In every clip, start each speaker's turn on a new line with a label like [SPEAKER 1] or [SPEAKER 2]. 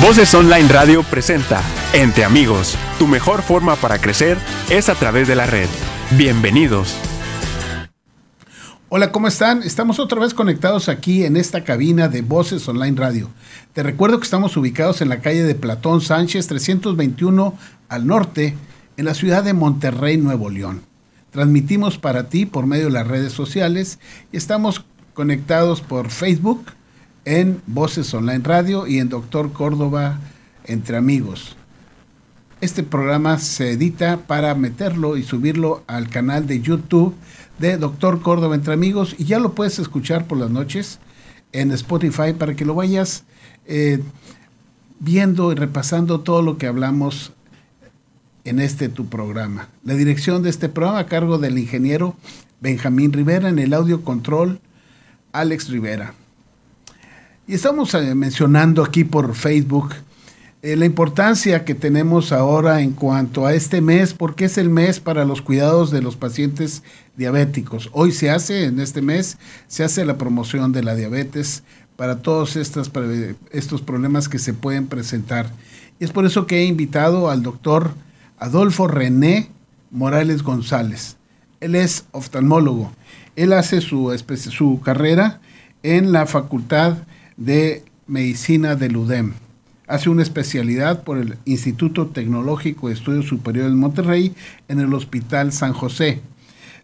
[SPEAKER 1] Voces Online Radio presenta Entre Amigos. Tu mejor forma para crecer es a través de la red. Bienvenidos.
[SPEAKER 2] Hola, ¿cómo están? Estamos otra vez conectados aquí en esta cabina de Voces Online Radio. Te recuerdo que estamos ubicados en la calle de Platón Sánchez 321 al norte, en la ciudad de Monterrey, Nuevo León. Transmitimos para ti por medio de las redes sociales y estamos conectados por Facebook, en Voces Online Radio y en Doctor Córdoba Entre Amigos. Este programa se edita para meterlo y subirlo al canal de YouTube de Doctor Córdoba Entre Amigos y ya lo puedes escuchar por las noches en Spotify para que lo vayas eh, viendo y repasando todo lo que hablamos en este tu programa. La dirección de este programa a cargo del ingeniero Benjamín Rivera en el audio control Alex Rivera. Y estamos eh, mencionando aquí por Facebook eh, la importancia que tenemos ahora en cuanto a este mes, porque es el mes para los cuidados de los pacientes diabéticos. Hoy se hace, en este mes, se hace la promoción de la diabetes para todos estos, estos problemas que se pueden presentar. Y es por eso que he invitado al doctor Adolfo René Morales González. Él es oftalmólogo. Él hace su, su carrera en la Facultad de Medicina del UDEM. Hace una especialidad por el Instituto Tecnológico de Estudios Superiores de Monterrey en el Hospital San José.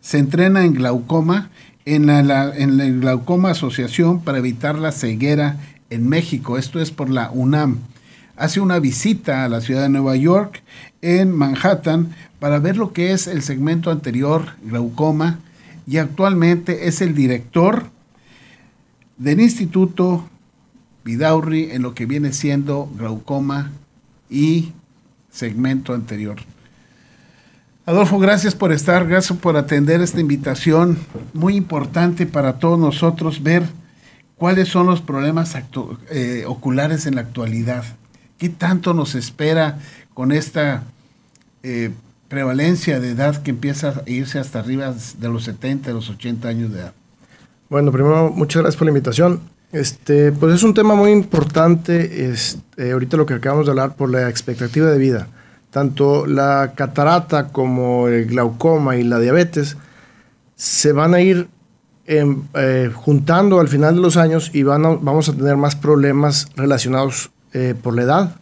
[SPEAKER 2] Se entrena en glaucoma en la, en la Glaucoma Asociación para evitar la ceguera en México. Esto es por la UNAM. Hace una visita a la ciudad de Nueva York en Manhattan para ver lo que es el segmento anterior, glaucoma, y actualmente es el director del Instituto Vidaurri en lo que viene siendo glaucoma y segmento anterior. Adolfo, gracias por estar, gracias por atender esta invitación. Muy importante para todos nosotros ver cuáles son los problemas eh, oculares en la actualidad. ¿Qué tanto nos espera con esta eh, prevalencia de edad que empieza a irse hasta arriba de los 70, de los 80 años de edad?
[SPEAKER 3] Bueno, primero, muchas gracias por la invitación. Este, pues es un tema muy importante, este, ahorita lo que acabamos de hablar, por la expectativa de vida. Tanto la catarata como el glaucoma y la diabetes se van a ir em, eh, juntando al final de los años y van vamos a tener más problemas relacionados eh, por la edad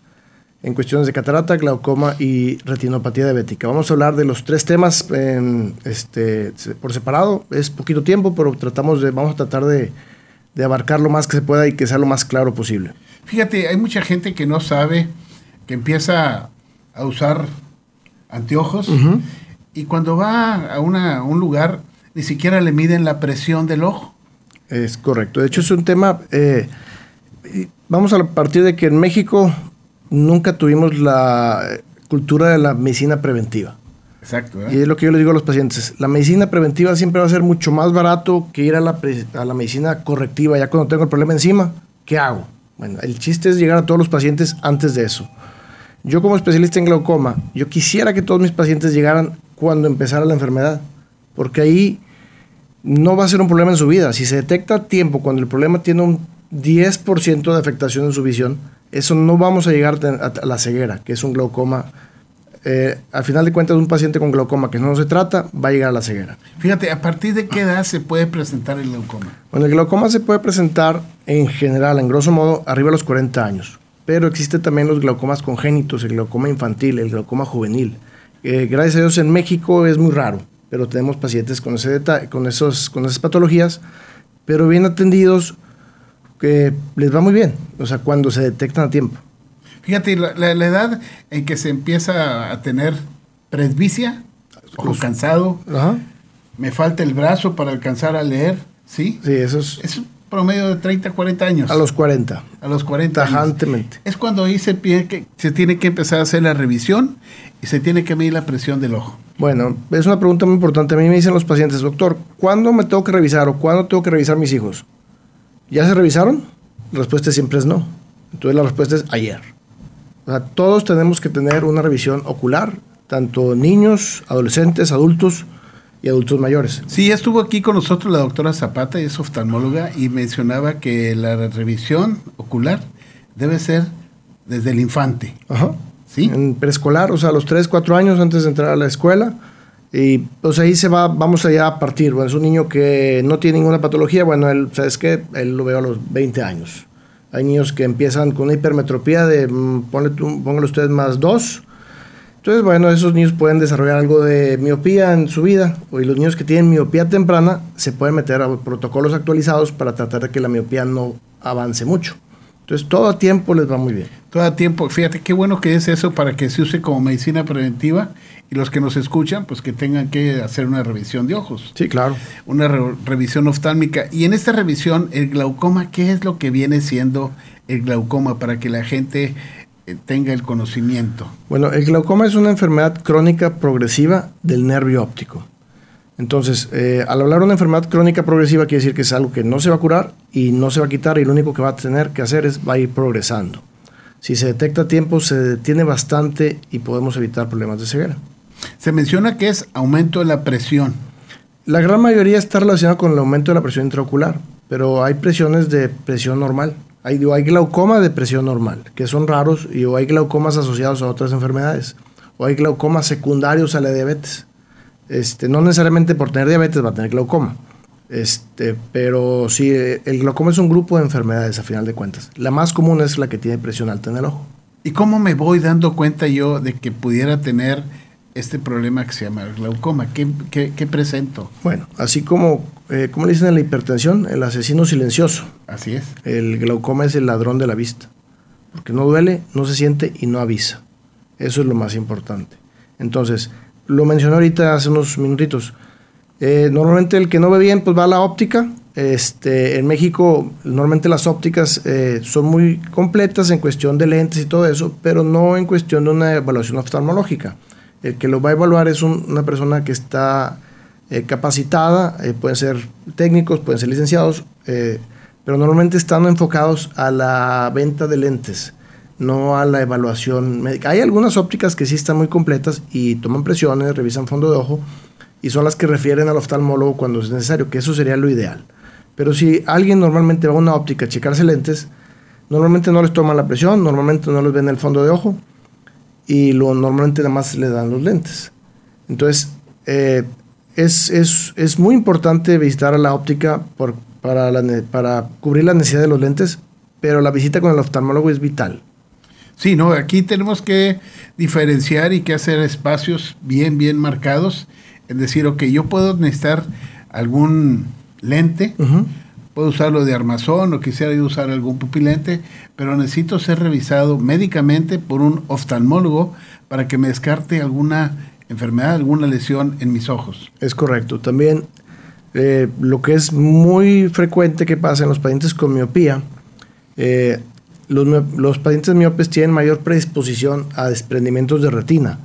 [SPEAKER 3] en cuestiones de catarata, glaucoma y retinopatía diabética. Vamos a hablar de los tres temas este, por separado. Es poquito tiempo, pero tratamos de, vamos a tratar de de abarcar lo más que se pueda y que sea lo más claro posible.
[SPEAKER 2] Fíjate, hay mucha gente que no sabe, que empieza a usar anteojos y cuando va a, una, un lugar ni siquiera le miden la presión del ojo.
[SPEAKER 3] Es correcto. De hecho, es un tema, eh, vamos a partir de que en México nunca tuvimos la cultura de la medicina preventiva.
[SPEAKER 2] Exacto.
[SPEAKER 3] Y es lo que yo les digo a los pacientes. La medicina preventiva siempre va a ser mucho más barato que ir a la, a la medicina correctiva. Ya cuando tengo el problema encima, ¿qué hago? Bueno, el chiste es llegar a todos los pacientes antes de eso. Yo como especialista en glaucoma, yo quisiera que todos mis pacientes llegaran cuando empezara la enfermedad, porque ahí no va a ser un problema en su vida. Si se detecta a tiempo, cuando el problema tiene un 10% de afectación en su visión, eso no vamos a llegar a la ceguera, que es un glaucoma eh, al final de cuentas, un paciente con glaucoma que no se trata va a llegar a la ceguera.
[SPEAKER 2] Fíjate, ¿a partir de qué edad se puede presentar el glaucoma?
[SPEAKER 3] Bueno, el glaucoma se puede presentar en general, en grosso modo, arriba de los 40 años. Pero existe también los glaucomas congénitos, el glaucoma infantil, el glaucoma juvenil. Eh, gracias a Dios en México es muy raro, pero tenemos pacientes con, ese con, esos, con esas patologías, pero bien atendidos, que les va muy bien, o sea, cuando se detectan a tiempo.
[SPEAKER 2] Fíjate, la, edad en que se empieza a tener presbicia, ojo cansado, me falta el brazo para alcanzar a leer, ¿sí?
[SPEAKER 3] Sí, eso es...
[SPEAKER 2] Es un promedio de 30, 40 años.
[SPEAKER 3] A los 40.
[SPEAKER 2] A los 40
[SPEAKER 3] Tajantemente.
[SPEAKER 2] Es cuando ahí se, que, se tiene que empezar a hacer la revisión y se tiene que medir la presión del ojo.
[SPEAKER 3] Bueno, es una pregunta muy importante. A mí me dicen los pacientes, doctor, ¿cuándo me tengo que revisar o cuándo tengo que revisar mis hijos? ¿Ya se revisaron? La respuesta siempre es no. Entonces la respuesta es ayer. O sea, todos tenemos que tener una revisión ocular, tanto niños, adolescentes, adultos y adultos mayores.
[SPEAKER 2] Sí, estuvo aquí con nosotros la doctora Zapata, y es oftalmóloga, y mencionaba que la revisión ocular debe ser desde el infante.
[SPEAKER 3] Ajá. ¿Sí? En preescolar, o sea, a los 3, 4 años antes de entrar a la escuela. Y pues ahí se va, vamos allá a partir. Bueno, es un niño que no tiene ninguna patología. Bueno, él, ¿sabes qué? Él lo veo a los 20 años. Hay niños que empiezan con una hipermetropía de, mm, póngale ustedes más 2 entonces, bueno, esos niños pueden desarrollar algo de miopía en su vida, y los niños que tienen miopía temprana se pueden meter a protocolos actualizados para tratar de que la miopía no avance mucho. Entonces, todo a tiempo les va muy bien.
[SPEAKER 2] Todo a tiempo. Fíjate qué bueno que es eso para que se use como medicina preventiva y los que nos escuchan, pues que tengan que hacer una revisión de ojos.
[SPEAKER 3] Sí, claro.
[SPEAKER 2] Una revisión oftálmica. Y en esta revisión, el glaucoma, ¿qué es lo que viene siendo el glaucoma para que la gente eh, tenga el conocimiento.
[SPEAKER 3] Bueno, el glaucoma es una enfermedad crónica progresiva del nervio óptico. Entonces, eh, al hablar de una enfermedad crónica progresiva quiere decir que es algo que no se va a curar y no se va a quitar y lo único que va a tener que hacer es va a ir progresando. Si se detecta a tiempo, se detiene bastante y podemos evitar problemas de ceguera.
[SPEAKER 2] Se menciona que es aumento de la presión.
[SPEAKER 3] La gran mayoría está relacionada con el aumento de la presión intraocular, pero hay presiones de presión normal. Hay, hay glaucoma de presión normal, que son raros, y o hay glaucomas asociados a otras enfermedades, o hay glaucomas secundarios a la diabetes. Este, no necesariamente por tener diabetes va a tener glaucoma, este, pero sí, el glaucoma es un grupo de enfermedades a final de cuentas. La más común es la que tiene presión alta en el ojo.
[SPEAKER 2] ¿Y cómo me voy dando cuenta yo de que pudiera tener este problema que se llama glaucoma? ¿Qué, qué, presento?
[SPEAKER 3] Bueno, así como, eh, como le dicen en la hipertensión, el asesino silencioso.
[SPEAKER 2] Así es.
[SPEAKER 3] El glaucoma es el ladrón de la vista, porque no duele, no se siente y no avisa. Eso es lo más importante. Entonces, lo mencioné ahorita hace unos minutitos. Eh, normalmente el que no ve bien, pues va a la óptica. Este, en México, normalmente las ópticas eh, son muy completas en cuestión de lentes y todo eso, pero no en cuestión de una evaluación oftalmológica. El que lo va a evaluar es una persona que está eh, capacitada, eh, pueden ser técnicos, pueden ser licenciados, pero normalmente están enfocados a la venta de lentes, no a la evaluación médica. Hay algunas ópticas que sí están muy completas y toman presiones, revisan fondo de ojo y son las que refieren al oftalmólogo cuando es necesario, que eso sería lo ideal. Pero si alguien normalmente va a una óptica a checarse lentes, normalmente no les toman la presión, normalmente no les ven el fondo de ojo y lo, normalmente nada más le dan los lentes. Entonces, eh, es, es, es, muy importante visitar a la óptica por, para, para cubrir la necesidad de los lentes, pero la visita con el oftalmólogo es vital.
[SPEAKER 2] Sí, no, aquí tenemos que diferenciar y que hacer espacios bien, bien marcados. Es decir, ok, yo puedo necesitar algún lente, puedo usarlo de armazón o quisiera usar algún pupilente, pero necesito ser revisado médicamente por un oftalmólogo para que me descarte alguna enfermedad, alguna lesión en mis ojos.
[SPEAKER 3] Es correcto. También eh, lo que es muy frecuente que pasa en los pacientes con miopía, eh, los, pacientes miopes tienen mayor predisposición a desprendimientos de retina.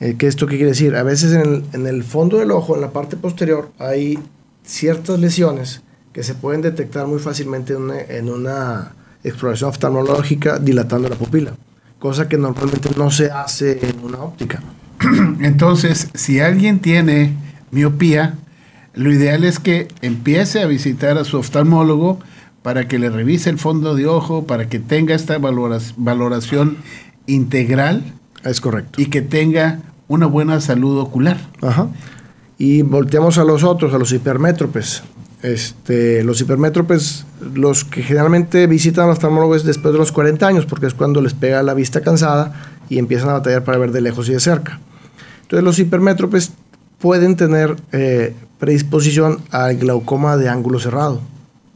[SPEAKER 3] Eh, ¿Qué esto qué quiere decir? A veces en el, en el fondo del ojo, en la parte posterior, hay ciertas lesiones que se pueden detectar muy fácilmente en una, exploración oftalmológica dilatando la pupila, cosa que normalmente no se hace en una óptica.
[SPEAKER 2] Entonces, si alguien tiene miopía, lo ideal es que empiece a visitar a su oftalmólogo para que le revise el fondo de ojo, para que tenga esta valoración integral.
[SPEAKER 3] Es correcto.
[SPEAKER 2] Y que tenga una buena salud ocular.
[SPEAKER 3] Ajá. Y volteamos a los otros, a los hipermétropes. Este, los hipermétropes, los que generalmente visitan a los oftalmólogos después de los 40 años, porque es cuando les pega la vista cansada y empiezan a batallar para ver de lejos y de cerca. Entonces los hipermétropes pueden tener eh, predisposición al glaucoma de ángulo cerrado,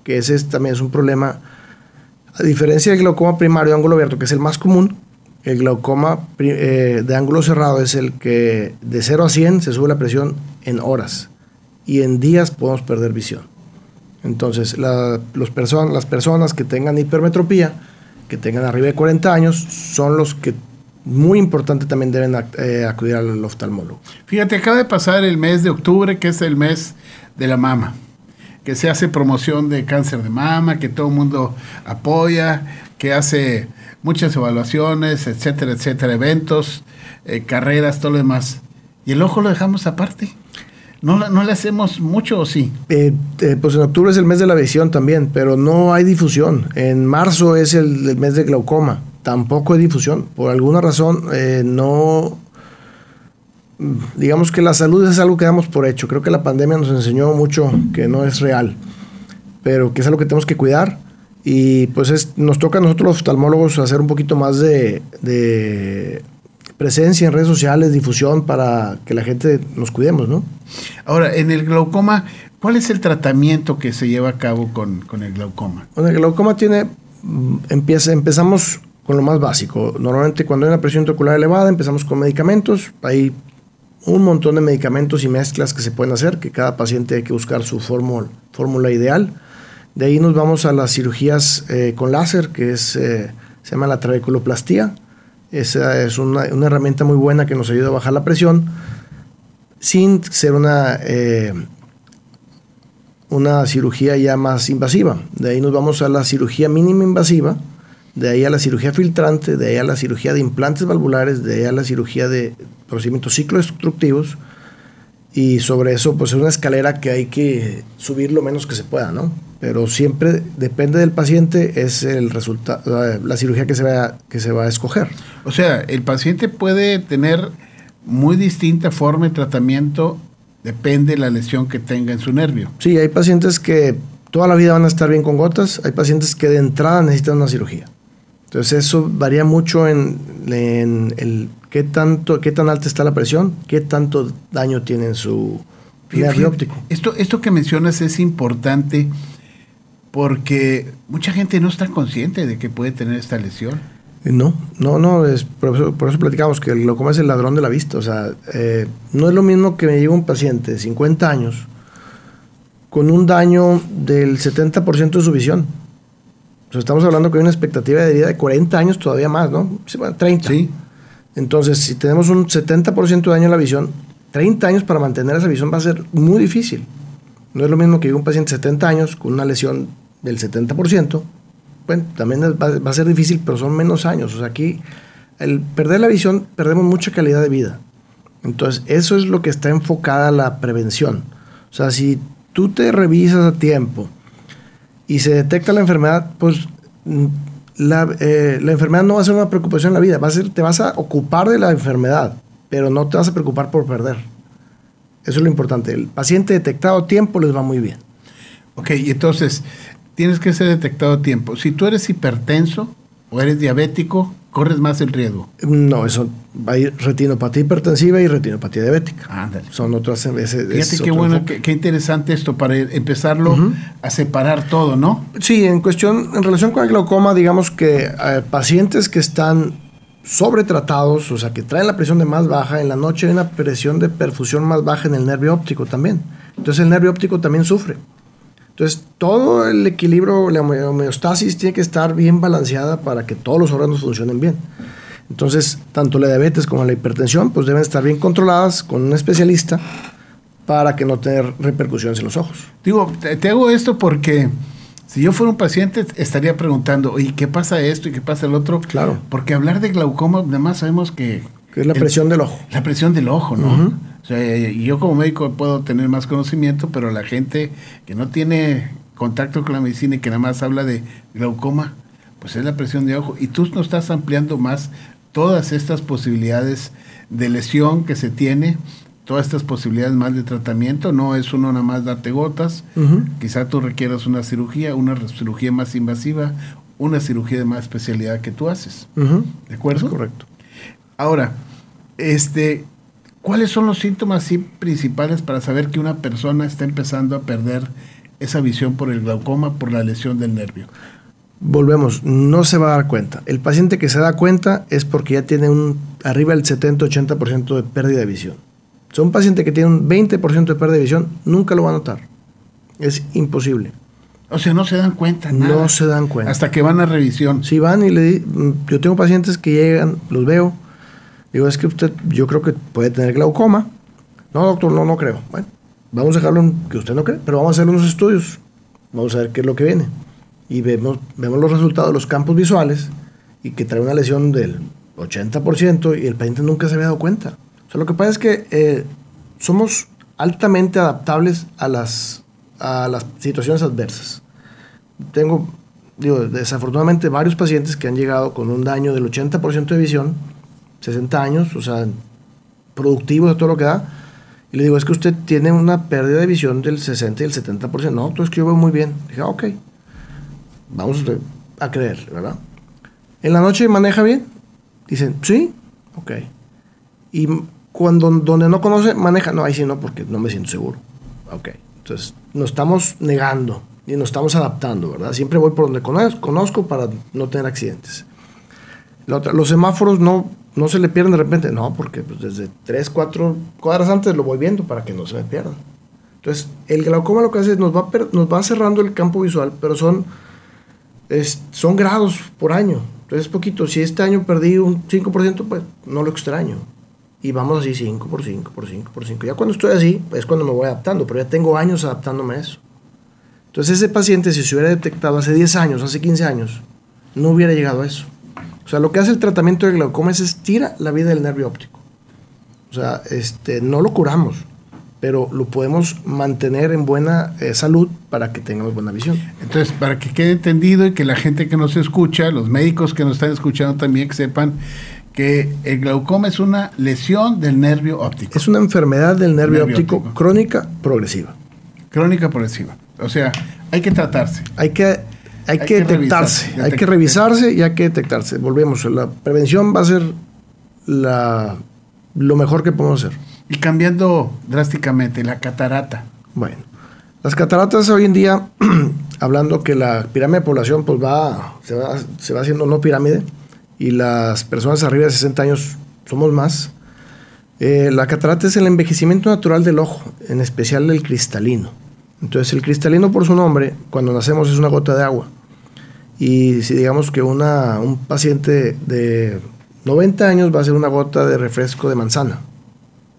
[SPEAKER 3] que ese también es un problema. A diferencia del glaucoma primario de ángulo abierto, que es el más común, el glaucoma eh, de ángulo cerrado es el que de 0 a 100 se sube la presión en horas y en días podemos perder visión. Entonces, los las personas que tengan hipermetropía, que tengan arriba de 40 años, son los que muy importante también deben eh, acudir al oftalmólogo.
[SPEAKER 2] Fíjate, acaba de pasar el mes de octubre, que es el mes de la mama, que se hace promoción de cáncer de mama, que todo el mundo apoya, que hace muchas evaluaciones, etcétera, etcétera, eventos, eh, carreras, todo lo demás. Y el ojo lo dejamos aparte. ¿No, ¿No le hacemos mucho o sí?
[SPEAKER 3] Eh, eh, pues en octubre es el mes de la visión también, pero no hay difusión. En marzo es el, mes de glaucoma. tampoco hay difusión. Por alguna razón, eh, no. Digamos que la salud es algo que damos por hecho. Creo que la pandemia nos enseñó mucho que no es real, pero que es algo que tenemos que cuidar. Y pues es, nos toca a nosotros los oftalmólogos hacer un poquito más de, de presencia en redes sociales, difusión para que la gente nos cuidemos, ¿no?
[SPEAKER 2] Ahora, en el glaucoma, ¿cuál es el tratamiento que se lleva a cabo con, con el glaucoma?
[SPEAKER 3] Bueno, el glaucoma tiene, empieza, empezamos con lo más básico. Normalmente cuando hay una presión ocular elevada empezamos con medicamentos. Hay un montón de medicamentos y mezclas que se pueden hacer, que cada paciente hay que buscar su fórmula, ideal. De ahí nos vamos a las cirugías eh, con láser, que es, eh, se llama la trabeculoplastía. Esa es una, una, herramienta muy buena que nos ayuda a bajar la presión sin ser una, eh, una cirugía ya más invasiva. De ahí nos vamos a la cirugía mínima invasiva, de ahí a la cirugía filtrante, de ahí a la cirugía de implantes valvulares, de ahí a la cirugía de procedimientos ciclodestructivos. Y sobre eso, pues es una escalera que hay que subir lo menos que se pueda, ¿no? Pero siempre depende del paciente, es el resultado, la cirugía que se, va, que se va a escoger.
[SPEAKER 2] O sea, el paciente puede tener muy distinta forma de tratamiento, depende de la lesión que tenga en su nervio.
[SPEAKER 3] Sí, hay pacientes que toda la vida van a estar bien con gotas, hay pacientes que de entrada necesitan una cirugía. Entonces eso varía mucho en, en, el qué tanto, qué tan alta está la presión, qué tanto daño tiene en su nervio óptico.
[SPEAKER 2] Esto, esto que mencionas es importante porque mucha gente no está consciente de que puede tener esta lesión.
[SPEAKER 3] No, no, no, es, por, eso, por eso platicamos que el glaucoma es el ladrón de la vista. O sea, eh, no es lo mismo que me llegue un paciente de 50 años con un daño del 70% de su visión estamos hablando que hay una expectativa de vida de 40 años todavía más, ¿no? 30.
[SPEAKER 2] Sí.
[SPEAKER 3] Entonces, si tenemos un 70% de daño en la visión, 30 años para mantener esa visión va a ser muy difícil. No es lo mismo que un paciente de 70 años con una lesión del 70%. Bueno, también va, a ser difícil, pero son menos años. O sea, aquí, el perder la visión, perdemos mucha calidad de vida. Entonces, eso es lo que está enfocada la prevención. O sea, si tú te revisas a tiempo, y se detecta la enfermedad, pues mm, la, eh, la, enfermedad no va a ser una preocupación en la vida, va a ser, te vas a ocupar de la enfermedad, pero no te vas a preocupar por perder. Eso es lo importante. El paciente detectado a tiempo les va muy bien.
[SPEAKER 2] Ok, y entonces, tienes que ser detectado a tiempo. Si tú eres hipertenso o eres diabético, corres más el riesgo.
[SPEAKER 3] No, eso hay retinopatía hipertensiva y retinopatía diabética.
[SPEAKER 2] Ándale.
[SPEAKER 3] Son otras. Ese,
[SPEAKER 2] Fíjate qué bueno, qué, qué, interesante esto para empezarlo uh -huh. a separar todo, ¿no?
[SPEAKER 3] Sí, en cuestión, en relación con el glaucoma, digamos que eh, pacientes que están sobretratados, o sea, que traen la presión de más baja, en la noche hay una presión de perfusión más baja en el nervio óptico también. Entonces el nervio óptico también sufre. Entonces, todo el equilibrio, la homeostasis tiene que estar bien balanceada para que todos los órganos funcionen bien. Entonces, tanto la diabetes como la hipertensión, pues deben estar bien controladas con un especialista para que no tener repercusiones en los ojos.
[SPEAKER 2] Digo, te, hago esto porque si yo fuera un paciente estaría preguntando, oye, ¿qué pasa esto y qué pasa el otro?
[SPEAKER 3] Claro.
[SPEAKER 2] Porque hablar de glaucoma, nada más sabemos que...
[SPEAKER 3] Que es la presión
[SPEAKER 2] el,
[SPEAKER 3] del ojo.
[SPEAKER 2] La presión del ojo, ¿no? Uh -huh. O sea, yo como médico puedo tener más conocimiento, pero la gente que no tiene contacto con la medicina y que nada más habla de glaucoma, pues es la presión de ojo. Y tú no estás ampliando más todas estas posibilidades de lesión que se tiene, todas estas posibilidades más de tratamiento. No es uno nada más darte gotas. Uh -huh. Quizá tú requieras una cirugía, una cirugía más invasiva, una cirugía de más especialidad que tú haces.
[SPEAKER 3] Uh -huh.
[SPEAKER 2] ¿De acuerdo?
[SPEAKER 3] Es correcto.
[SPEAKER 2] Ahora, este, ¿Cuáles son los síntomas sí, principales para saber que una persona está empezando a perder esa visión por el glaucoma, por la lesión del nervio?
[SPEAKER 3] Volvemos, no se va a dar cuenta. El paciente que se da cuenta es porque ya tiene un arriba del 70-80% de pérdida de visión. O sea, un paciente que tiene un 20% de pérdida de visión nunca lo va a notar. Es imposible.
[SPEAKER 2] O sea, no se dan cuenta. Nada,
[SPEAKER 3] no se dan cuenta.
[SPEAKER 2] Hasta que van a revisión.
[SPEAKER 3] Si van y le yo tengo pacientes que llegan, los veo, Digo, es que usted, yo creo que puede tener glaucoma. No, doctor, no, no creo. Bueno, vamos a dejarlo en que usted no cree, pero vamos a hacer unos estudios. Vamos a ver qué es lo que viene. Y vemos, vemos los resultados de los campos visuales y que trae una lesión del 80% y el paciente nunca se había dado cuenta. O sea, lo que pasa es que eh, somos altamente adaptables a las, a las situaciones adversas. Tengo digo, desafortunadamente varios pacientes que han llegado con un daño del 80% de visión, 60 años, o sea, productivo de todo lo que da. Y le digo, es que usted tiene una pérdida de visión del 60 y el 70%. No, entonces que yo veo muy bien. dije, ah, ok, vamos a creer, ¿verdad? En la noche maneja bien. Dicen, sí, ok. Y cuando donde no conoce, maneja. No, ahí sí no, porque no me siento seguro. Ok. Entonces, nos estamos negando y nos estamos adaptando, ¿verdad? Siempre voy por donde conozco para no tener accidentes. los semáforos no, no se le pierden de repente. No, porque pues, desde 3, 4 cuadras antes lo voy viendo para que no se me pierdan. Entonces, el glaucoma lo que hace es nos va, nos va cerrando el campo visual, pero son, son grados por año. Entonces es poquito. Si este año perdí un 5%, pues no lo extraño. Y vamos así 5 por 5 por 5 por 5. Ya cuando estoy así, es cuando me voy adaptando, pero ya tengo años adaptándome a eso. Entonces ese paciente, si se hubiera detectado hace 10 años, hace 15 años, no hubiera llegado a eso. O sea, lo que hace el tratamiento de glaucoma es estira la vida del nervio óptico. O sea, este, no lo curamos, pero lo podemos mantener en buena eh, salud para que tengamos buena visión.
[SPEAKER 2] Entonces, para que quede entendido y que la gente que nos escucha, los médicos que nos están escuchando también, que sepan que el glaucoma es una lesión del nervio óptico.
[SPEAKER 3] Es una enfermedad del nervio, óptico, crónica progresiva.
[SPEAKER 2] Crónica progresiva. O sea, hay que tratarse.
[SPEAKER 3] Hay que, hay, que, detectarse, hay que revisarse y hay que detectarse. Volvemos, la prevención va a ser la, lo mejor que podemos hacer.
[SPEAKER 2] Y cambiando drásticamente, la catarata.
[SPEAKER 3] Bueno, las cataratas hoy en día, hablando que la pirámide de población pues va se, va, se va haciendo no pirámide y las personas arriba de 60 años somos más, eh, la catarata es el envejecimiento natural del ojo, en especial el cristalino. Entonces el cristalino por su nombre, cuando nacemos es una gota de agua. Y si digamos que una, un paciente de 90 años va a ser una gota de refresco de manzana.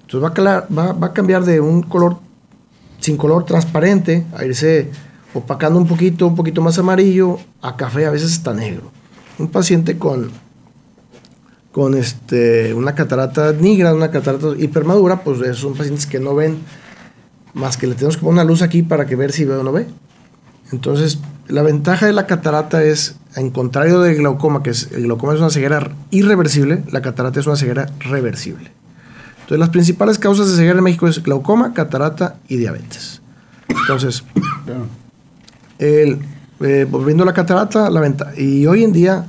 [SPEAKER 3] Entonces va a, cambiar de un color sin color transparente a irse opacando un poquito, un poquito más amarillo, a café, a veces está negro. Un paciente con, con este, una catarata negra, una catarata hipermadura, pues son pacientes que no ven más que le tenemos que poner una luz aquí para que ver si ve o no ve. Entonces, la ventaja de la catarata es, en contrario del glaucoma, que es, el glaucoma es una ceguera irreversible, la catarata es una ceguera reversible. Entonces, las principales causas de ceguera en México es glaucoma, catarata y diabetes. Entonces, eh, volviendo a la catarata, la venta, y hoy en día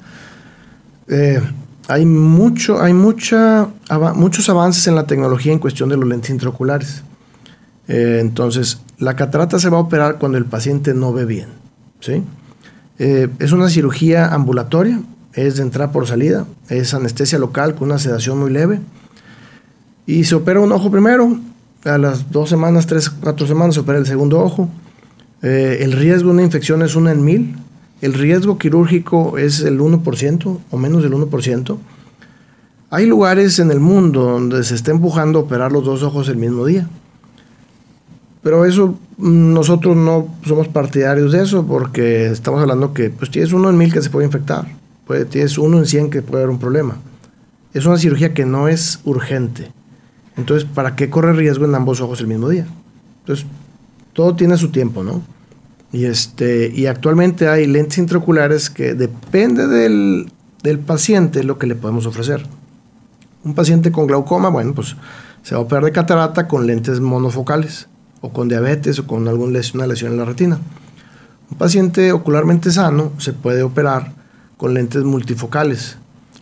[SPEAKER 3] eh, hay, mucho, hay mucha, muchos avances en la tecnología en cuestión de los lentes intraoculares. Eh, entonces, la catarata se va a operar cuando el paciente no ve bien. ¿sí? es una cirugía ambulatoria, es de entrada por salida, es anestesia local con una sedación muy leve. Y se opera un ojo primero, a las dos semanas, tres, cuatro semanas se opera el segundo ojo. Eh, el riesgo de una infección es una en mil. El riesgo quirúrgico es el 1% o menos del 1%. Hay lugares en el mundo donde se está empujando a operar los dos ojos el mismo día. Pero eso mm, nosotros no somos partidarios de eso porque estamos hablando que pues tienes uno en mil que se puede infectar, puede, tienes uno en cien que puede haber un problema. Es una cirugía que no es urgente. Entonces, ¿para qué corre riesgo en ambos ojos el mismo día? Entonces, todo tiene su tiempo, ¿no? Y, este, y actualmente hay lentes intraoculares que depende del, del paciente lo que le podemos ofrecer. Un paciente con glaucoma, bueno, pues se va a operar de catarata con lentes monofocales, o con diabetes, o con alguna lesión, una lesión en la retina. Un paciente ocularmente sano se puede operar con lentes multifocales,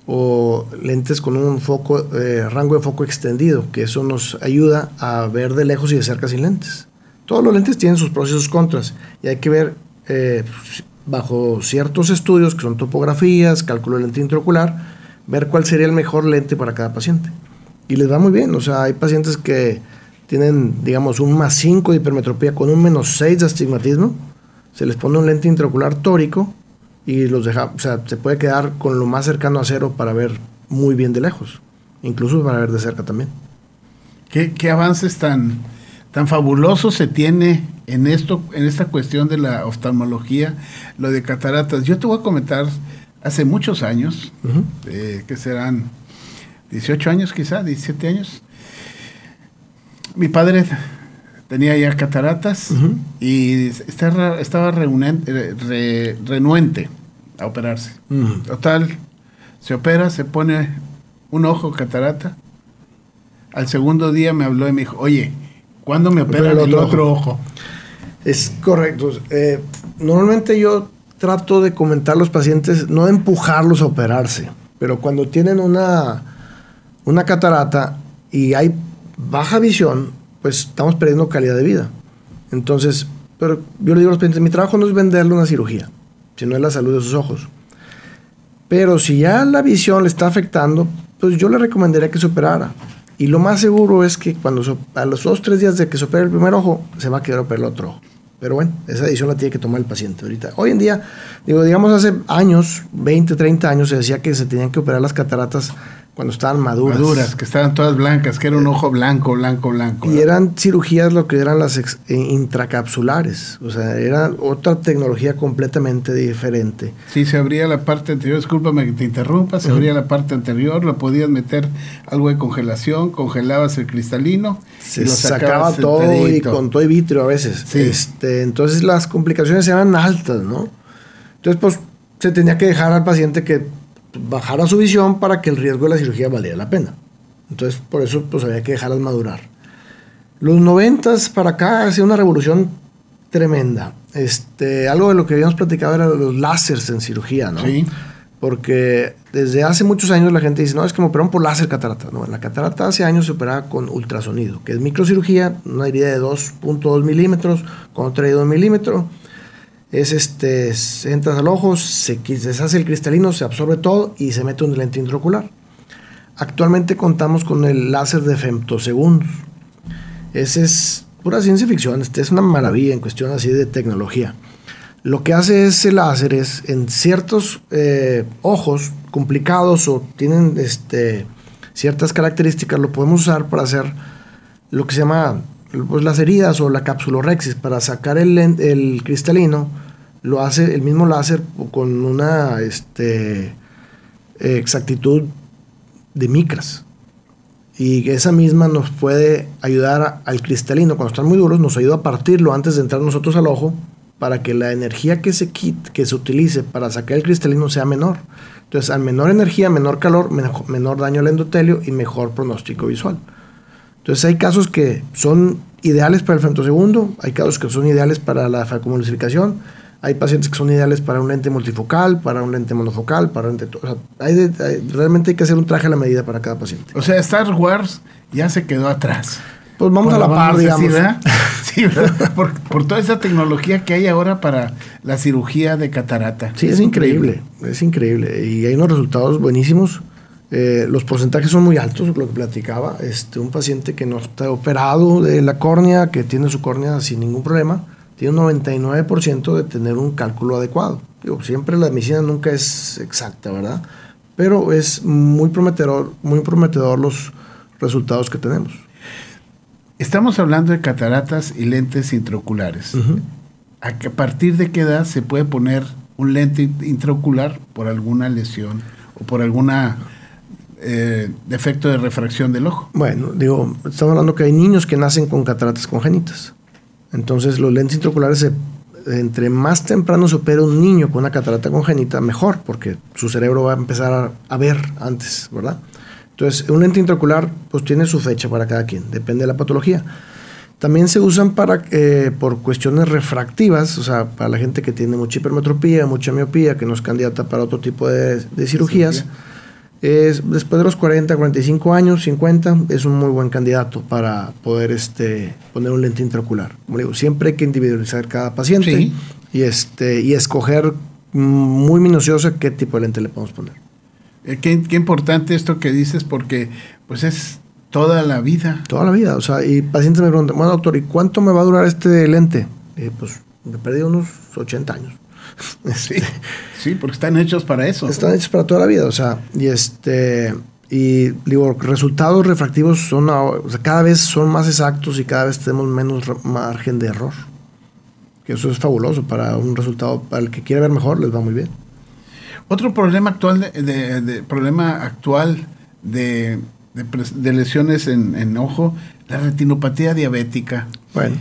[SPEAKER 3] o lentes con un foco, eh, rango de foco extendido, que eso nos ayuda a ver de lejos y de cerca sin lentes. Todos los lentes tienen sus pros y sus contras y hay que ver eh, bajo ciertos estudios que son topografías, cálculo de lente intraocular, ver cuál sería el mejor lente para cada paciente. Y les va muy bien, o sea, hay pacientes que tienen, digamos, un más 5 de hipermetropía con un menos 6 de astigmatismo, se les pone un lente intraocular tórico y los deja, o sea, se puede quedar con lo más cercano a cero para ver muy bien de lejos, incluso para ver de cerca también.
[SPEAKER 2] ¿Qué, qué avances tan, tan fabulosos se tiene en esto, en esta cuestión de la oftalmología, lo de cataratas? Yo te voy a comentar hace muchos años, eh, que serán 18 años quizá, 17 años. Mi padre tenía ya cataratas y estaba, estaba renuente a operarse. Total, se opera, se pone un ojo catarata. Al segundo día me habló y me dijo, oye, ¿cuándo me operan el, otro, ojo?
[SPEAKER 3] Es correcto. Eh, normalmente yo trato de comentar a los pacientes, no de empujarlos a operarse, pero cuando tienen una, una catarata y hay baja visión, pues estamos perdiendo calidad de vida. Entonces, pero yo le digo a los pacientes, mi trabajo no es venderle una cirugía, sino es la salud de sus ojos. Pero si ya la visión le está afectando, pues yo le recomendaría que se operara. Y lo más seguro es que cuando a los dos tres días de que se opere el primer ojo, se va a quedar operar el otro ojo. Pero bueno, esa decisión la tiene que tomar el paciente ahorita. Hoy en día, digo, digamos hace años, 20, 30 años, se decía que se tenían que operar las cataratas cuando estaban maduras.
[SPEAKER 2] Maduras, que estaban todas blancas, que era un ojo blanco, blanco, blanco.
[SPEAKER 3] Y eran cirugías lo que eran las eh, intracapsulares. O sea, era otra tecnología completamente diferente.
[SPEAKER 2] Sí, se abría la parte anterior, discúlpame que te interrumpa, se abría la parte anterior, lo podías meter algo de congelación, congelabas el cristalino.
[SPEAKER 3] Se y lo sacaba todo y con todo y vitrio a veces. Este, entonces las complicaciones eran altas, ¿no? Entonces, pues se tenía que dejar al paciente que bajara su visión para que el riesgo de la cirugía valiera la pena. Entonces, por eso pues había que dejarlas madurar. Los noventas para acá ha sido una revolución tremenda. Este, algo de lo que habíamos platicado era los láseres en cirugía, ¿no? Sí. Porque desde hace muchos años la gente dice, no, es que me operaron por láser catarata. No, en la catarata hace años se operaba con ultrasonido, que es microcirugía, una herida de 2.2 milímetros con otra de 2 milímetros es este, entras al ojo, se deshace el cristalino, se absorbe todo y se mete un lente intraocular. Actualmente contamos con el láser de femtosegundos. Ese es pura ciencia ficción, este es una maravilla en cuestión así de tecnología. Lo que hace ese láser es en ciertos eh, ojos complicados o tienen este, ciertas características, lo podemos usar para hacer lo que se llama pues, las heridas o la capsulorexis, para sacar el, el cristalino lo hace el mismo láser con una este, exactitud de micras. Y esa misma nos puede ayudar al cristalino, cuando están muy duros, nos ayuda a partirlo antes de entrar nosotros al ojo para que la energía que se, quite, que se utilice para sacar el cristalino sea menor. Entonces, a menor energía, menor calor, menor daño al endotelio y mejor pronóstico visual. Entonces, hay casos que son ideales para el femtosegundo, hay casos que son ideales para la facomulsificación, hay pacientes que son ideales para un lente multifocal, para un lente monofocal, para un lente... O sea, hay realmente hay que hacer un traje a la medida para cada paciente.
[SPEAKER 2] O sea, Star Wars ya se quedó atrás.
[SPEAKER 3] Pues vamos a la par, digamos.
[SPEAKER 2] ¿verdad? sí. Por, por, toda esa tecnología que hay ahora para la cirugía de catarata.
[SPEAKER 3] Sí, es, increíble, es increíble. Y hay unos resultados buenísimos. Eh, los porcentajes son muy altos, lo que platicaba. Este, un paciente que no está operado de la córnea, que tiene su córnea sin ningún problema, tiene un 99% de tener un cálculo adecuado. Digo, siempre la medicina nunca es exacta, ¿verdad? Pero es muy prometedor, muy prometedor los resultados que tenemos.
[SPEAKER 2] Estamos hablando de cataratas y lentes intraoculares. ¿A partir de qué edad se puede poner un lente intraocular por alguna lesión o por alguna eh, defecto de refracción del ojo?
[SPEAKER 3] Bueno, digo, estamos hablando que hay niños que nacen con cataratas congénitas. Entonces los lentes intraoculares, entre más temprano se opera un niño con una catarata congénita, mejor, porque su cerebro va a empezar a, ver antes, ¿verdad? Entonces, un lente intraocular pues tiene su fecha para cada quien, depende de la patología. También se usan para, eh, por cuestiones refractivas, o sea, para la gente que tiene mucha hipermetropía, mucha miopía, que no es candidata para otro tipo de, cirugías después de los 40, 45 años, 50, es un muy buen candidato para poder este, poner un lente intraocular. Como digo, siempre hay que individualizar cada paciente y, este, y escoger muy minucioso qué tipo de lente le podemos poner.
[SPEAKER 2] Eh, qué, importante esto que dices porque pues es toda la vida.
[SPEAKER 3] Toda la vida, o sea, y pacientes me preguntan, bueno doctor, ¿y cuánto me va a durar este lente? pues me perdí unos 80 años.
[SPEAKER 2] Sí, sí, porque están hechos para eso.
[SPEAKER 3] Están hechos para toda la vida, o sea, y este y digo, resultados refractivos son cada vez son más exactos y cada vez tenemos menos margen de error. Que eso es fabuloso para un resultado, para el que quiere ver mejor, les va muy bien.
[SPEAKER 2] Otro problema actual de, problema actual de de, lesiones en, en, ojo, la retinopatía diabética.
[SPEAKER 3] Bueno.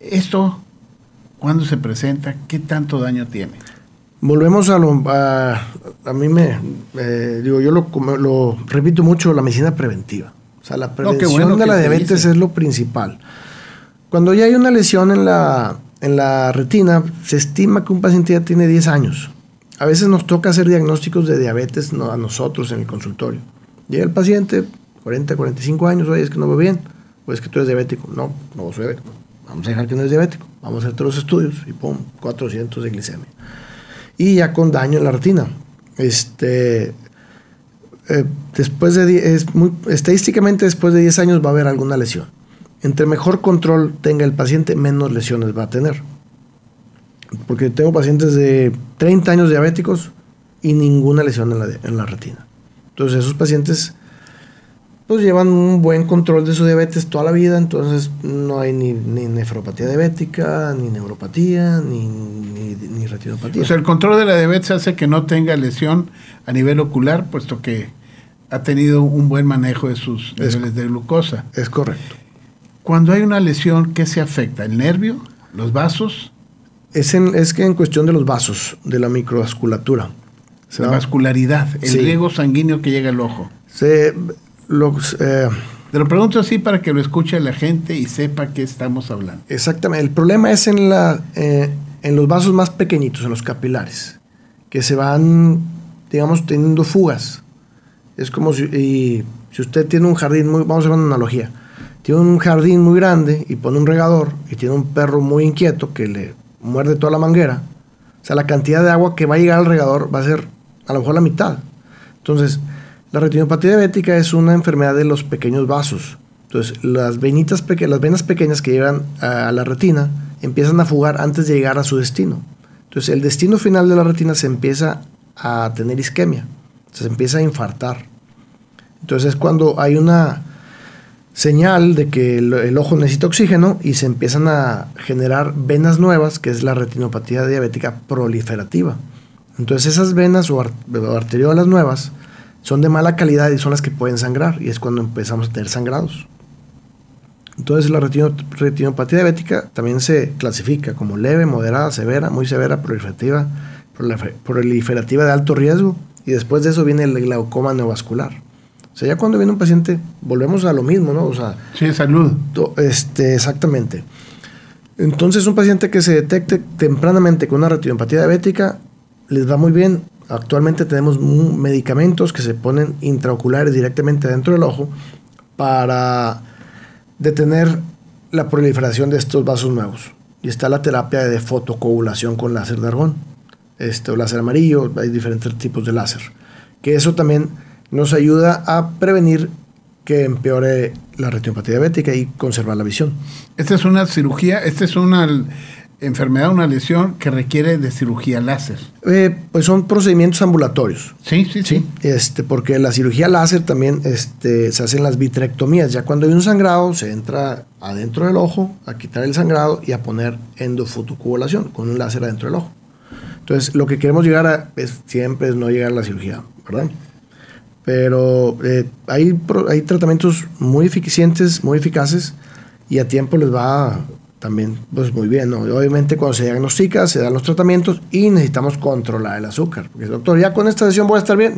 [SPEAKER 2] Esto, ¿cuándo se presenta? ¿Qué tanto daño tiene?
[SPEAKER 3] Volvemos a lo. A, a mí me. digo, yo lo, lo, repito mucho, la medicina preventiva. O sea, la prevención de la diabetes es lo principal. Cuando ya hay una lesión en la, en la retina, se estima que un paciente ya tiene 10 años. A veces nos toca hacer diagnósticos de diabetes no, a nosotros en el consultorio. Llega el paciente, 40, 45 años, oye, es que no ve bien, o es que tú eres diabético. No, no soy diabético. Vamos a dejar que no es diabético. Vamos a hacer todos los estudios y pum, 400 de glicemia. Y ya con daño en la retina. Este, eh, después de es muy, estadísticamente después de 10 años va a haber alguna lesión. Entre mejor control tenga el paciente, menos lesiones va a tener. Porque tengo pacientes de 30 años diabéticos y ninguna lesión en la, en la retina. Entonces esos pacientes pues llevan un buen control de su diabetes toda la vida, entonces no hay ni, nefropatía diabética, ni neuropatía, ni, ni, retinopatía.
[SPEAKER 2] O sea, el control de la diabetes hace que no tenga lesión a nivel ocular, puesto que ha tenido un buen manejo de sus niveles de glucosa.
[SPEAKER 3] Es correcto.
[SPEAKER 2] Cuando hay una lesión, ¿qué se afecta? ¿El nervio? ¿Los vasos?
[SPEAKER 3] Es, es que en cuestión de los vasos, de la microvasculatura.
[SPEAKER 2] La vascularidad, el riego sanguíneo que llega al ojo.
[SPEAKER 3] Se, los, eh,
[SPEAKER 2] Te lo pregunto así para que lo escuche la gente y sepa qué estamos hablando.
[SPEAKER 3] Exactamente. El problema es en, la, eh, en los vasos más pequeñitos, en los capilares, que se van, digamos, teniendo fugas. Es como si, y, si usted tiene un jardín muy, vamos a hacer una analogía, tiene un jardín muy grande y pone un regador y tiene un perro muy inquieto que le muerde toda la manguera, o sea, la cantidad de agua que va a llegar al regador va a ser a lo mejor la mitad. Entonces, la retinopatía diabética es una enfermedad de los pequeños vasos. Entonces, las, venitas las venas pequeñas que llegan a la retina empiezan a fugar antes de llegar a su destino. Entonces, el destino final de la retina se empieza a tener isquemia, se empieza a infartar. Entonces, es cuando hay una señal de que el, ojo necesita oxígeno y se empiezan a generar venas nuevas, que es la retinopatía diabética proliferativa. Entonces esas venas o, arteriolas nuevas son de mala calidad y son las que pueden sangrar y es cuando empezamos a tener sangrados. Entonces la retinopatía diabética también se clasifica como leve, moderada, severa, muy severa, proliferativa, proliferativa de alto riesgo y después de eso viene el glaucoma neovascular. O sea, ya cuando viene un paciente, volvemos a lo mismo, ¿no? O sea,
[SPEAKER 2] sí, salud.
[SPEAKER 3] Este, exactamente. Entonces, un paciente que se detecte tempranamente con una retinopatía diabética, les va muy bien. Actualmente tenemos medicamentos que se ponen intraoculares directamente dentro del ojo para detener la proliferación de estos vasos nuevos. Y está la terapia de fotocoagulación con láser de argón, este, o láser amarillo, hay diferentes tipos de láser. Que eso también nos ayuda a prevenir que empeore la retinopatía diabética y conservar la visión.
[SPEAKER 2] Esta es una cirugía, esta es una enfermedad, una lesión que requiere de cirugía láser.
[SPEAKER 3] Eh, pues son procedimientos ambulatorios.
[SPEAKER 2] Sí, sí, sí,
[SPEAKER 3] Este, porque la cirugía láser también este, se hacen las vitrectomías. Ya cuando hay un sangrado, se entra adentro del ojo a quitar el sangrado y a poner endofotocoagulación con un láser adentro del ojo. Entonces, lo que queremos llegar a es, siempre es no llegar a la cirugía, ¿verdad? Pero eh, hay, hay tratamientos muy eficientes, muy eficaces y a tiempo les va también pues muy bien. Obviamente cuando se diagnostica, se dan los tratamientos y necesitamos controlar el azúcar. Porque doctor, ya con esta sesión voy a estar bien.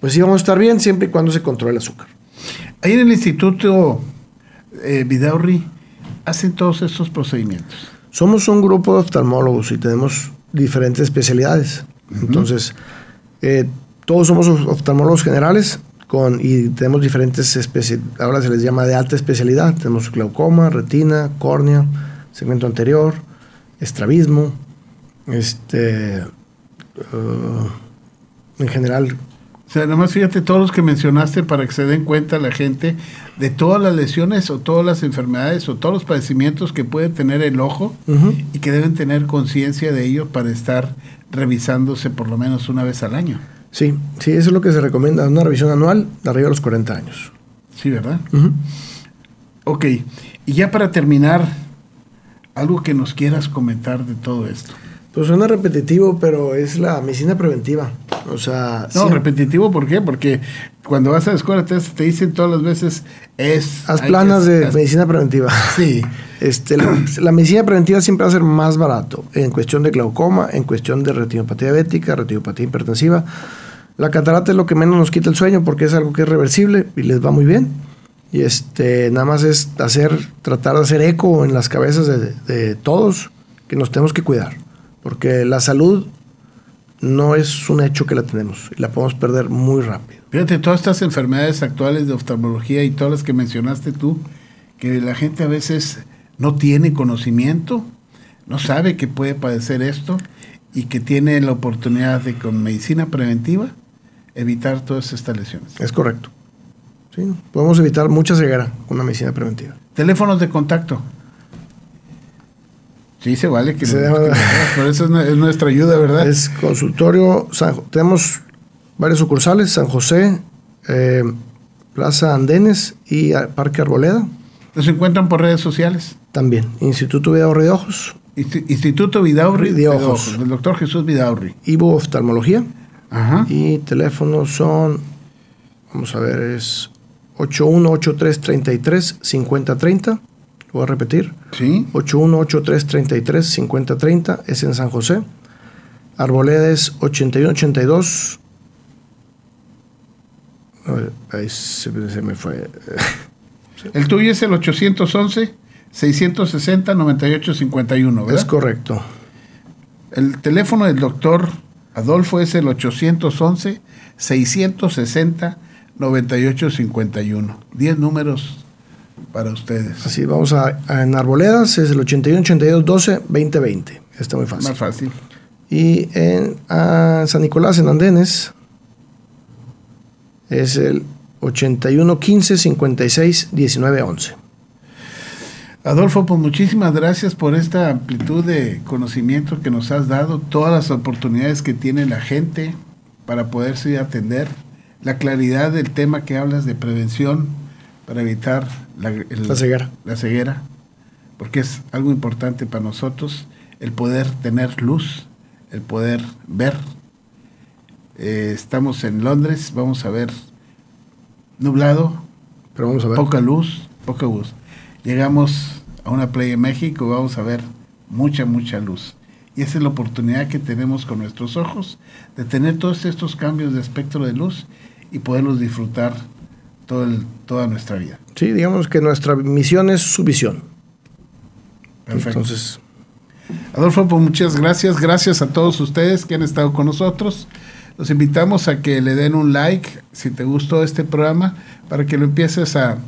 [SPEAKER 3] pues sí vamos a estar bien siempre y cuando se controle el azúcar.
[SPEAKER 2] Ahí en el Instituto eh, Vidaurri hacen todos estos procedimientos.
[SPEAKER 3] Somos un grupo de oftalmólogos y tenemos diferentes especialidades. Entonces, eh, todos somos oftalmólogos generales con, y tenemos diferentes especies, ahora se les llama de alta especialidad. Tenemos glaucoma, retina, córnea, segmento anterior, estrabismo, este, uh, en general.
[SPEAKER 2] O sea, nomás fíjate todos los que mencionaste para que se den cuenta la gente de todas las lesiones o todas las enfermedades o todos los padecimientos que puede tener el ojo y que deben tener conciencia de ello para estar revisándose por lo menos una vez al año.
[SPEAKER 3] Sí, sí, eso es lo que se recomienda, una revisión anual de arriba de los 40 años.
[SPEAKER 2] Sí, ¿verdad? Ok, y ya para terminar, algo que nos quieras comentar de todo esto.
[SPEAKER 3] Pues suena repetitivo, pero es la medicina preventiva. O sea,
[SPEAKER 2] No, repetitivo, ¿por qué? Porque cuando vas a la escuela te, te dicen todas las veces es...
[SPEAKER 3] haz planas
[SPEAKER 2] que-
[SPEAKER 3] de
[SPEAKER 2] haz-
[SPEAKER 3] medicina preventiva.
[SPEAKER 2] Sí,
[SPEAKER 3] Este, la, la medicina preventiva siempre va a ser más barato en cuestión de glaucoma, en cuestión de retinopatía diabética, retinopatía hipertensiva. La catarata es lo que menos nos quita el sueño porque es algo que es reversible y les va muy bien. Y este, nada más es hacer, tratar de hacer eco en las cabezas de, todos que nos tenemos que cuidar. Porque la salud no es un hecho que la tenemos y la podemos perder muy rápido.
[SPEAKER 2] Fíjate, todas estas enfermedades actuales de oftalmología y todas las que mencionaste tú, que la gente a veces no tiene conocimiento, no sabe que puede padecer esto y que tiene la oportunidad de con medicina preventiva evitar todas estas lesiones.
[SPEAKER 3] Es correcto. Sí, podemos evitar mucha ceguera con una medicina preventiva.
[SPEAKER 2] Teléfonos de contacto. Sí, se vale que,
[SPEAKER 3] Se
[SPEAKER 2] nos- que por eso es, nu- es nuestra ayuda, ¿verdad?
[SPEAKER 3] Es consultorio, San tenemos varias sucursales, San José, eh, Plaza Andenes y Parque Arboleda,
[SPEAKER 2] Nos encuentran por redes sociales.
[SPEAKER 3] también. Instituto Vidaurri de Ojos,
[SPEAKER 2] Insti- Instituto Vidaurri
[SPEAKER 3] De Ojos.
[SPEAKER 2] del doctor Jesús Vidaurri.
[SPEAKER 3] Ivo Oftalmología
[SPEAKER 2] Ajá.
[SPEAKER 3] y teléfonos son, vamos a ver, es 8183335030, lo voy a repetir,
[SPEAKER 2] Sí.
[SPEAKER 3] 8183335030 es en San José. Arboleda es 8182. Ay, Ahí se, se me fue.
[SPEAKER 2] El tuyo es el 811-660-9851, ¿verdad?
[SPEAKER 3] Es correcto.
[SPEAKER 2] El teléfono del doctor Adolfo es el 811-660-9851. 10 números para ustedes.
[SPEAKER 3] Así, vamos a, a- en Arboledas es el 818212-2020. Está muy fácil.
[SPEAKER 2] Más fácil.
[SPEAKER 3] Y en a San Nicolás, en Andenes, es el 8115-56-1911.
[SPEAKER 2] Adolfo, pues muchísimas gracias por esta amplitud de conocimiento que nos has dado, todas las oportunidades que tiene la gente para poderse atender, la claridad del tema que hablas de prevención para evitar la, el-
[SPEAKER 3] La ceguera.
[SPEAKER 2] la ceguera, porque es algo importante para nosotros, el poder tener luz, el poder ver. Eh, estamos en Londres, vamos a ver nublado,
[SPEAKER 3] Pero vamos a ver.
[SPEAKER 2] poca luz, poca luz. Llegamos a una playa en México, vamos a ver mucha, mucha luz. Y esa es la oportunidad que tenemos con nuestros ojos de tener todos estos cambios de espectro de luz y poderlos disfrutar todo el- toda nuestra vida.
[SPEAKER 3] Sí, digamos que nuestra misión es su visión.
[SPEAKER 2] Perfecto.
[SPEAKER 3] Entonces,
[SPEAKER 2] Adolfo, pues muchas gracias. Gracias a todos ustedes que han estado con nosotros. Los invitamos a que le den un like si te gustó este programa para que lo empieces a,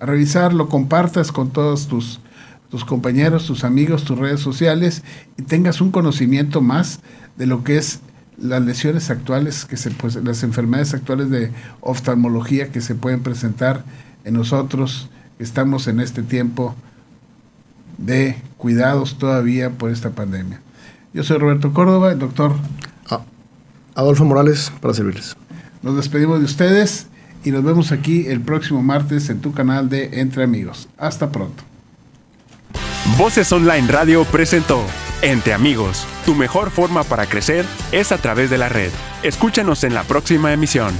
[SPEAKER 2] a revisar, lo compartas con todos tus, tus compañeros, tus amigos, tus redes sociales y tengas un conocimiento más de lo que es las lesiones actuales, que se, pues, las enfermedades actuales de oftalmología que se pueden presentar en nosotros que estamos en este tiempo de cuidados todavía por esta pandemia. Yo soy Roberto Córdoba, el doctor.
[SPEAKER 3] a- Adolfo Morales para servirles.
[SPEAKER 2] Nos despedimos de ustedes y nos vemos aquí el próximo martes en tu canal de Entre Amigos. Hasta pronto.
[SPEAKER 1] Voces Online Radio presentó Entre Amigos. Tu mejor forma para crecer es a través de la red. Escúchanos en la próxima emisión.